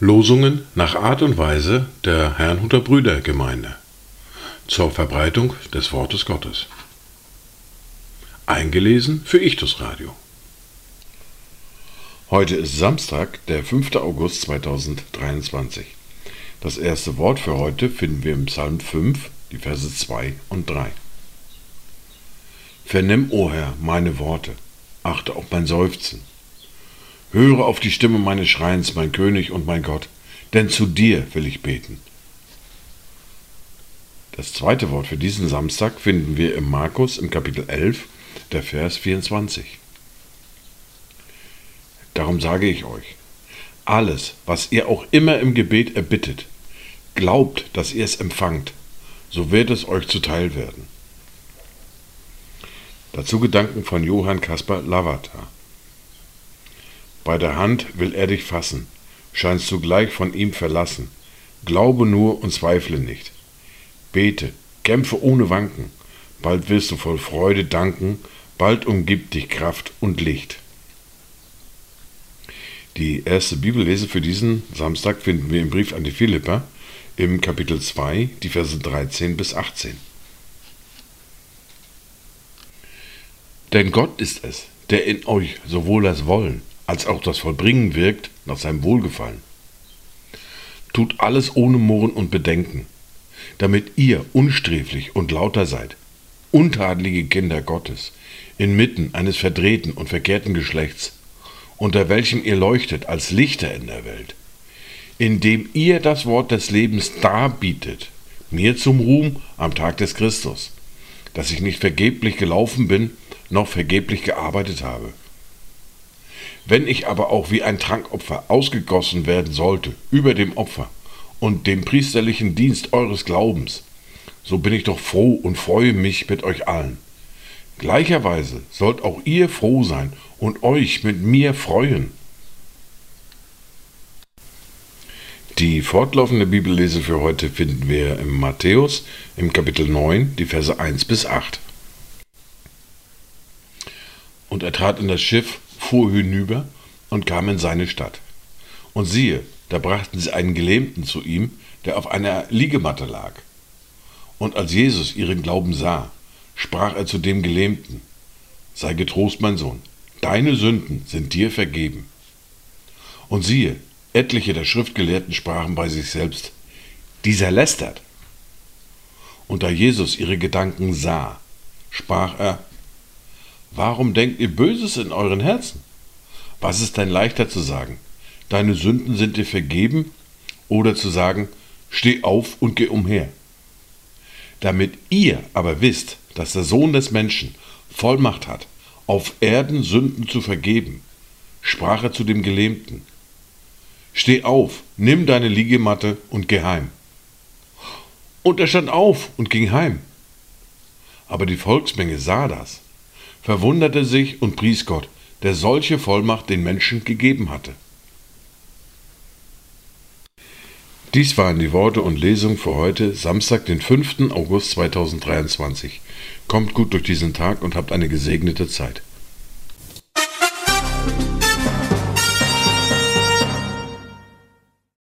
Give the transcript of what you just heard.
Losungen nach Art und Weise der Herrnhuter Brüdergemeinde zur Verbreitung des Wortes Gottes. Eingelesen für Ichtus Radio. Heute ist Samstag, der 5. August 2023. Das erste Wort für heute finden wir im Psalm 5, die Verse 2 und 3. Vernimm, o Herr, meine Worte, achte auf mein Seufzen. Höre auf die Stimme meines Schreins, mein König und mein Gott, denn zu dir will ich beten. Das zweite Wort für diesen Samstag finden wir im Markus im Kapitel 11, der Vers 24. Darum sage ich euch, alles, was ihr auch immer im Gebet erbittet, glaubt, dass ihr es empfangt, so wird es euch zuteil werden. Dazu Gedanken von Johann Caspar Lavata. Bei der Hand will er dich fassen, scheinst du gleich von ihm verlassen. Glaube nur und zweifle nicht. Bete, kämpfe ohne Wanken, bald wirst du voll Freude danken, bald umgibt dich Kraft und Licht. Die erste Bibellese für diesen Samstag finden wir im Brief an die Philipper im Kapitel 2, die Verse 13 bis 18. Denn Gott ist es, der in euch sowohl das Wollen als auch das Vollbringen wirkt nach seinem Wohlgefallen. Tut alles ohne Murren und Bedenken, damit ihr unsträflich und lauter seid, untadlige Kinder Gottes, inmitten eines verdrehten und verkehrten Geschlechts, unter welchem ihr leuchtet als Lichter in der Welt, indem ihr das Wort des Lebens darbietet, mir zum Ruhm am Tag des Christus, dass ich nicht vergeblich gelaufen bin, noch vergeblich gearbeitet habe. Wenn ich aber auch wie ein Trankopfer ausgegossen werden sollte über dem Opfer und dem priesterlichen Dienst eures Glaubens, so bin ich doch froh und freue mich mit euch allen. Gleicherweise sollt auch ihr froh sein und euch mit mir freuen. Die fortlaufende Bibellese für heute finden wir im Matthäus im Kapitel 9, die Verse 1 bis 8. Und er trat in das Schiff fuhr hinüber und kam in seine Stadt. Und siehe, da brachten sie einen Gelähmten zu ihm, der auf einer Liegematte lag. Und als Jesus ihren Glauben sah, sprach er zu dem Gelähmten, Sei getrost, mein Sohn, deine Sünden sind dir vergeben. Und siehe, etliche der Schriftgelehrten sprachen bei sich selbst, dieser lästert. Und da Jesus ihre Gedanken sah, sprach er, Warum denkt ihr Böses in euren Herzen? Was ist denn leichter zu sagen? Deine Sünden sind dir vergeben oder zu sagen, steh auf und geh umher. Damit ihr aber wisst, dass der Sohn des Menschen Vollmacht hat, auf Erden Sünden zu vergeben, sprach er zu dem Gelähmten, Steh auf, nimm deine Liegematte und geh heim. Und er stand auf und ging heim. Aber die Volksmenge sah das verwunderte sich und pries Gott, der solche Vollmacht den Menschen gegeben hatte. Dies waren die Worte und Lesungen für heute, Samstag, den 5. August 2023. Kommt gut durch diesen Tag und habt eine gesegnete Zeit.